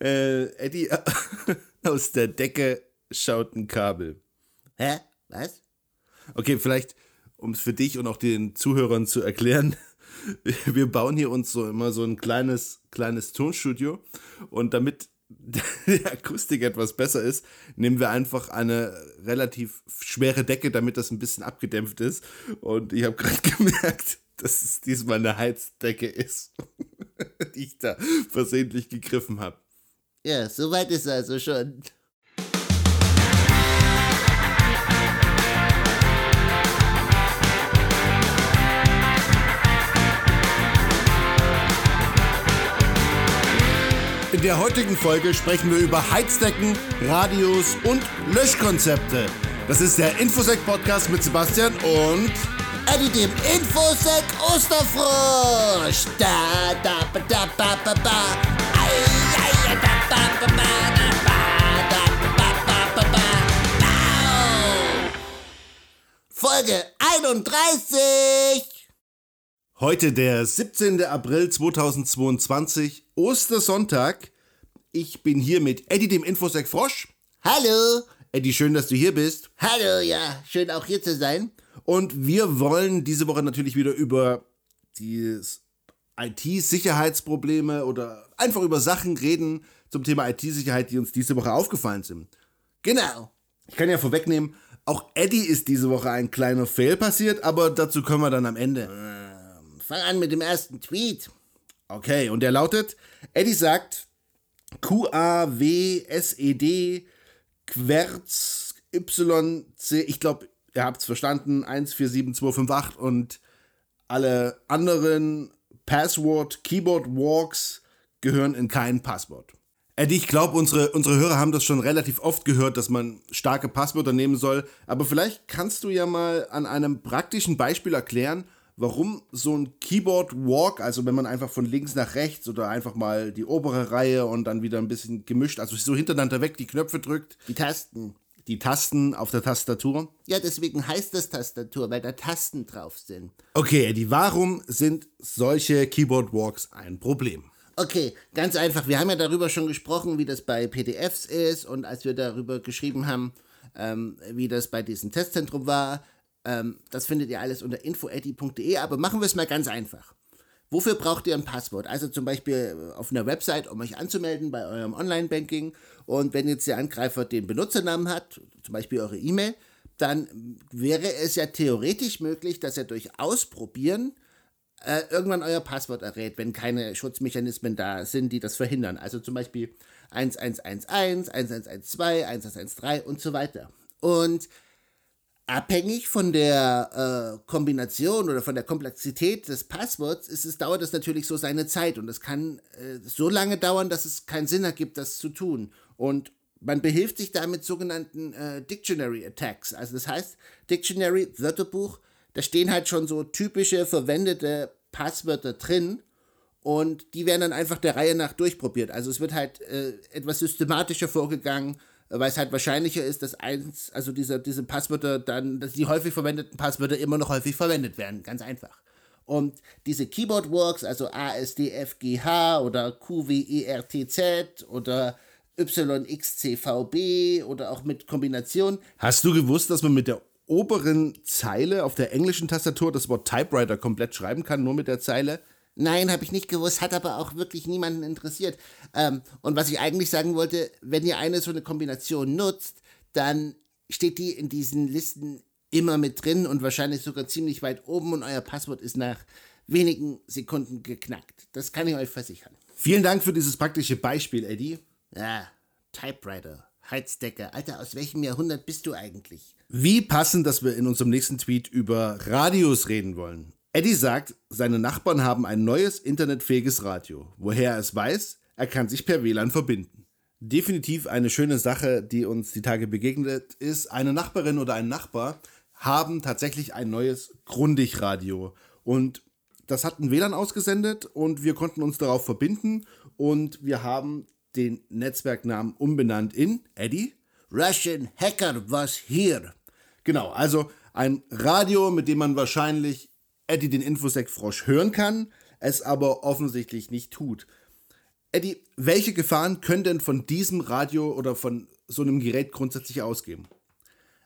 äh, Eddie, aus der Decke schaut ein Kabel. Hä? Was? Okay, vielleicht, um es für dich und auch den Zuhörern zu erklären, wir bauen hier uns so immer so ein kleines, kleines Tonstudio und damit die Akustik etwas besser ist, nehmen wir einfach eine relativ schwere Decke, damit das ein bisschen abgedämpft ist. Und ich habe gerade gemerkt, dass es diesmal eine Heizdecke ist, die ich da versehentlich gegriffen habe. Ja, soweit ist also schon. In der heutigen Folge sprechen wir über Heizdecken, Radios und Löschkonzepte. Das ist der Infosec-Podcast mit Sebastian und Eddie dem Infosec Osterfrosch. Da, da, ba, da, ba, ba, ba. Ei, ei, da, ba, ba, ba, da, ba, da, ba, ba, ba, ba. Au. Folge 31. Heute der 17. April 2022, Ostersonntag. Ich bin hier mit Eddie dem Infosec Frosch. Hallo. Eddie, schön, dass du hier bist. Hallo, ja, schön auch hier zu sein. Und wir wollen diese Woche natürlich wieder über die IT-Sicherheitsprobleme oder einfach über Sachen reden zum Thema IT-Sicherheit, die uns diese Woche aufgefallen sind. Genau. Ich kann ja vorwegnehmen, auch Eddie ist diese Woche ein kleiner Fail passiert, aber dazu kommen wir dann am Ende. Fang an mit dem ersten Tweet. Okay, und der lautet, Eddie sagt, Q-A-W-S-E-D, Querz, Y-C, ich glaube, ihr habt es verstanden, 147258 und alle anderen Password, Keyboard Walks gehören in kein Passwort. Eddie, ich glaube, unsere, unsere Hörer haben das schon relativ oft gehört, dass man starke Passwörter nehmen soll. Aber vielleicht kannst du ja mal an einem praktischen Beispiel erklären, warum so ein Keyboard Walk, also wenn man einfach von links nach rechts oder einfach mal die obere Reihe und dann wieder ein bisschen gemischt, also so hintereinander weg die Knöpfe drückt, Die Tasten. Die Tasten auf der Tastatur. Ja, deswegen heißt das Tastatur, weil da Tasten drauf sind. Okay, Eddie, warum sind solche Keyboard Walks ein Problem? Okay, ganz einfach. Wir haben ja darüber schon gesprochen, wie das bei PDFs ist und als wir darüber geschrieben haben, ähm, wie das bei diesem Testzentrum war, ähm, das findet ihr alles unter infoeddy.de, aber machen wir es mal ganz einfach. Wofür braucht ihr ein Passwort? Also zum Beispiel auf einer Website, um euch anzumelden bei eurem Online-Banking. Und wenn jetzt der Angreifer den Benutzernamen hat, zum Beispiel eure E-Mail, dann wäre es ja theoretisch möglich, dass er durch Ausprobieren äh, irgendwann euer Passwort errät, wenn keine Schutzmechanismen da sind, die das verhindern. Also zum Beispiel 1111, 1112, 1113 und so weiter. Und abhängig von der äh, Kombination oder von der Komplexität des Passworts ist es, dauert es natürlich so seine Zeit und es kann äh, so lange dauern, dass es keinen Sinn ergibt, das zu tun. Und man behilft sich da mit sogenannten äh, Dictionary Attacks. Also das heißt, Dictionary, Wörterbuch, da stehen halt schon so typische verwendete Passwörter drin und die werden dann einfach der Reihe nach durchprobiert. Also es wird halt äh, etwas systematischer vorgegangen, weil es halt wahrscheinlicher ist, dass eins, also diese, diese Passwörter dann, dass die häufig verwendeten Passwörter immer noch häufig verwendet werden. Ganz einfach. Und diese Keyboard Works, also ASDFGH oder QWERTZ oder YXCVB oder auch mit Kombination, Hast du gewusst, dass man mit der oberen Zeile auf der englischen Tastatur das Wort Typewriter komplett schreiben kann, nur mit der Zeile? Nein, habe ich nicht gewusst, hat aber auch wirklich niemanden interessiert. Ähm, und was ich eigentlich sagen wollte, wenn ihr eine so eine Kombination nutzt, dann steht die in diesen Listen immer mit drin und wahrscheinlich sogar ziemlich weit oben und euer Passwort ist nach wenigen Sekunden geknackt. Das kann ich euch versichern. Vielen Dank für dieses praktische Beispiel, Eddie. Ja, Typewriter, Heizdecke. Alter, aus welchem Jahrhundert bist du eigentlich? Wie passend, dass wir in unserem nächsten Tweet über Radios reden wollen. Eddie sagt, seine Nachbarn haben ein neues internetfähiges Radio. Woher er es weiß, er kann sich per WLAN verbinden. Definitiv eine schöne Sache, die uns die Tage begegnet ist. Eine Nachbarin oder ein Nachbar haben tatsächlich ein neues Grundig-Radio. Und das hat ein WLAN ausgesendet und wir konnten uns darauf verbinden und wir haben den Netzwerknamen umbenannt in Eddie. Russian Hacker was here. Genau, also ein Radio, mit dem man wahrscheinlich Eddie den Infosec-Frosch hören kann. es aber offensichtlich nicht tut. Eddie, welche Gefahren können denn von diesem Radio oder von so einem Gerät grundsätzlich ausgehen?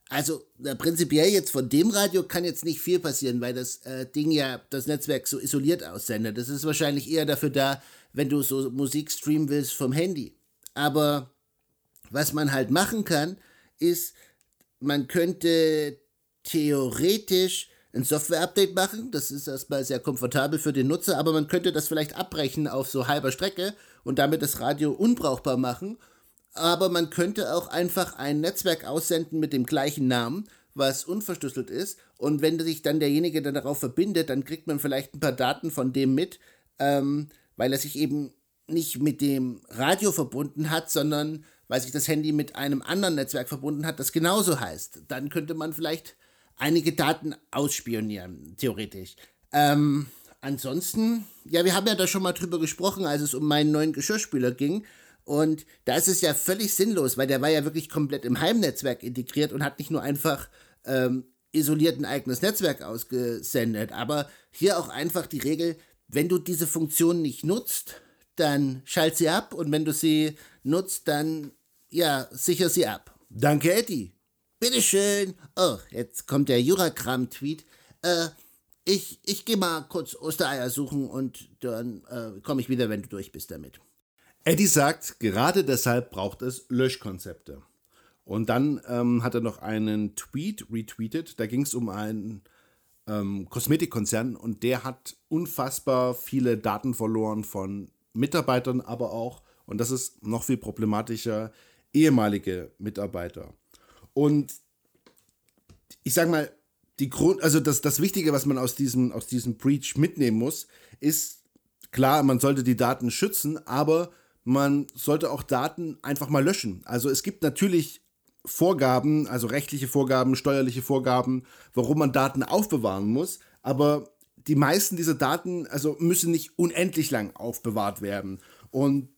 Also prinzipiell jetzt von dem Radio kann jetzt nicht viel passieren, weil das äh, Ding ja das Netzwerk so isoliert aussendet. Das ist wahrscheinlich eher dafür da, wenn du so Musik streamen willst vom Handy. Aber was man halt machen kann, ist, man könnte theoretisch ein Software-Update machen. Das ist erstmal sehr komfortabel für den Nutzer, aber man könnte das vielleicht abbrechen auf so halber Strecke und damit das Radio unbrauchbar machen. Aber man könnte auch einfach ein Netzwerk aussenden mit dem gleichen Namen, was unverschlüsselt ist. Und wenn sich dann derjenige dann darauf verbindet, dann kriegt man vielleicht ein paar Daten von dem mit, ähm, weil er sich eben nicht mit dem Radio verbunden hat, sondern weil sich das Handy mit einem anderen Netzwerk verbunden hat, das genauso heißt. Dann könnte man vielleicht einige Daten ausspionieren, theoretisch. Ähm, ansonsten, ja, wir haben ja da schon mal drüber gesprochen, als es um meinen neuen Geschirrspüler ging. Und da ist es ja völlig sinnlos, weil der war ja wirklich komplett im Heimnetzwerk integriert und hat nicht nur einfach ähm, isoliert ein eigenes Netzwerk ausgesendet, aber hier auch einfach die Regel, wenn du diese Funktion nicht nutzt, dann schalt sie ab und wenn du sie nutzt, dann ja, sicher sie ab. Danke, Eddie. Bitteschön. Oh, jetzt kommt der Jurakram-Tweet. Äh, ich, ich gehe mal kurz Ostereier suchen und dann äh, komme ich wieder, wenn du durch bist damit. Eddie sagt, gerade deshalb braucht es Löschkonzepte. Und dann ähm, hat er noch einen Tweet retweetet. Da ging es um einen ähm, Kosmetikkonzern und der hat unfassbar viele Daten verloren von Mitarbeitern, aber auch, und das ist noch viel problematischer, ehemalige Mitarbeiter. Und ich sage mal, die Grund, also das, das Wichtige, was man aus diesem, aus diesem Breach mitnehmen muss, ist klar, man sollte die Daten schützen, aber man sollte auch Daten einfach mal löschen. Also es gibt natürlich Vorgaben, also rechtliche Vorgaben, steuerliche Vorgaben, warum man Daten aufbewahren muss, aber die meisten dieser Daten also müssen nicht unendlich lang aufbewahrt werden. Und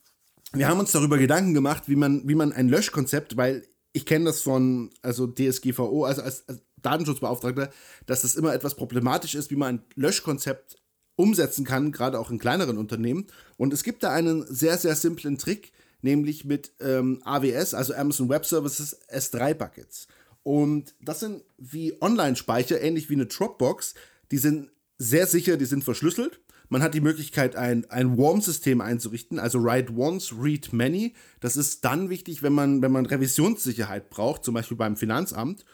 wir haben uns darüber Gedanken gemacht, wie man, wie man ein Löschkonzept, weil ich kenne das von also DSGVO, also als, als Datenschutzbeauftragter, dass das immer etwas problematisch ist, wie man ein Löschkonzept umsetzen kann, gerade auch in kleineren Unternehmen. Und es gibt da einen sehr, sehr simplen Trick, nämlich mit ähm, AWS, also Amazon Web Services S3-Buckets. Und das sind wie Online-Speicher, ähnlich wie eine Dropbox. Die sind sehr sicher, die sind verschlüsselt. Man hat die Möglichkeit, ein, ein Warm-System einzurichten, also Write Once, Read Many. Das ist dann wichtig, wenn man, wenn man Revisionssicherheit braucht, zum Beispiel beim Finanzamt.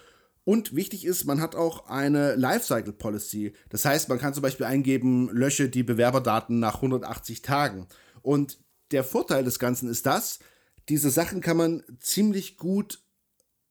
Und wichtig ist, man hat auch eine Lifecycle Policy. Das heißt, man kann zum Beispiel eingeben, lösche die Bewerberdaten nach 180 Tagen. Und der Vorteil des Ganzen ist das, diese Sachen kann man ziemlich gut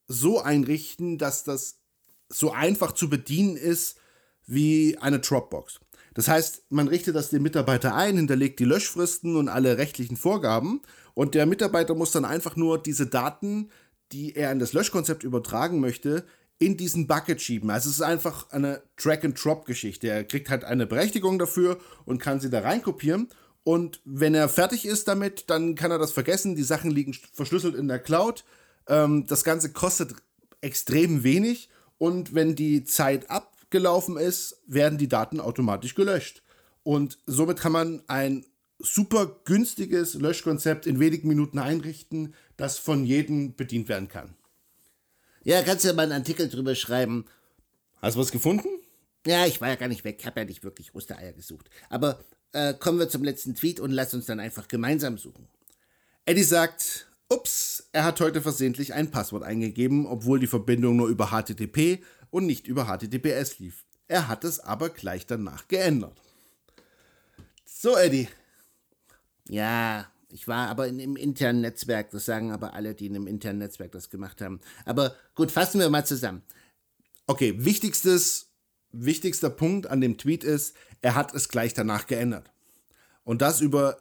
so einrichten, dass das so einfach zu bedienen ist wie eine Dropbox. Das heißt, man richtet das dem Mitarbeiter ein, hinterlegt die Löschfristen und alle rechtlichen Vorgaben und der Mitarbeiter muss dann einfach nur diese Daten, die er in das Löschkonzept übertragen möchte, in diesen Bucket schieben. Also es ist einfach eine Drag-and-Drop-Geschichte. Er kriegt halt eine Berechtigung dafür und kann sie da reinkopieren. Und wenn er fertig ist damit, dann kann er das vergessen. Die Sachen liegen verschlüsselt in der Cloud. Ähm, das Ganze kostet extrem wenig. Und wenn die Zeit ab gelaufen ist, werden die Daten automatisch gelöscht. Und somit kann man ein super günstiges Löschkonzept in wenigen Minuten einrichten, das von jedem bedient werden kann. Ja, kannst du ja mal einen Artikel drüber schreiben. Hast du was gefunden? Ja, ich war ja gar nicht weg, habe ja nicht wirklich Ostereier gesucht. Aber äh, kommen wir zum letzten Tweet und lass uns dann einfach gemeinsam suchen. Eddie sagt, ups, er hat heute versehentlich ein Passwort eingegeben, obwohl die Verbindung nur über HTTP und nicht über HTTPS lief. Er hat es aber gleich danach geändert. So, Eddie. Ja, ich war aber in, im internen Netzwerk, das sagen aber alle, die in einem internen Netzwerk das gemacht haben. Aber gut, fassen wir mal zusammen. Okay, wichtigstes, wichtigster Punkt an dem Tweet ist, er hat es gleich danach geändert. Und das über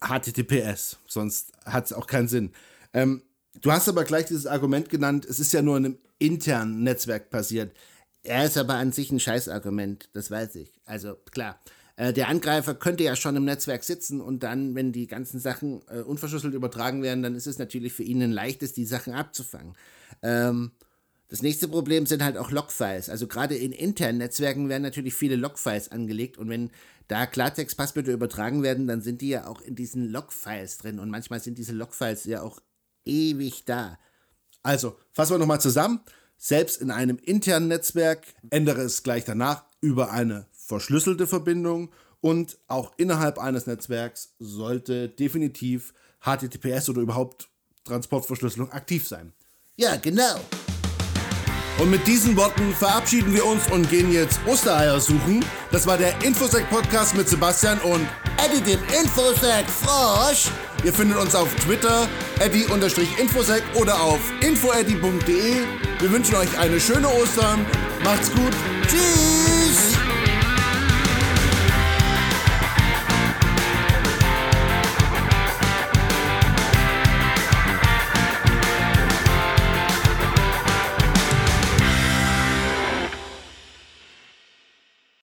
HTTPS, sonst hat es auch keinen Sinn. Ähm, du hast aber gleich dieses Argument genannt, es ist ja nur in einem internen Netzwerk passiert. Er ist aber an sich ein Scheißargument, das weiß ich. Also klar, äh, der Angreifer könnte ja schon im Netzwerk sitzen und dann, wenn die ganzen Sachen äh, unverschlüsselt übertragen werden, dann ist es natürlich für ihn ein leichtes, die Sachen abzufangen. Ähm, Das nächste Problem sind halt auch Logfiles. Also gerade in internen Netzwerken werden natürlich viele Logfiles angelegt und wenn da Klartext-Passwörter übertragen werden, dann sind die ja auch in diesen Logfiles drin und manchmal sind diese Logfiles ja auch ewig da. Also, fassen wir nochmal zusammen. Selbst in einem internen Netzwerk ändere es gleich danach über eine verschlüsselte Verbindung und auch innerhalb eines Netzwerks sollte definitiv HTTPS oder überhaupt Transportverschlüsselung aktiv sein. Ja, genau. Und mit diesen Worten verabschieden wir uns und gehen jetzt Ostereier suchen. Das war der Infosec-Podcast mit Sebastian und Eddie dem Infosec Frosch. Ihr findet uns auf Twitter, eddie-infosec oder auf infoeddy.de. Wir wünschen euch eine schöne Ostern. Macht's gut. Tschüss.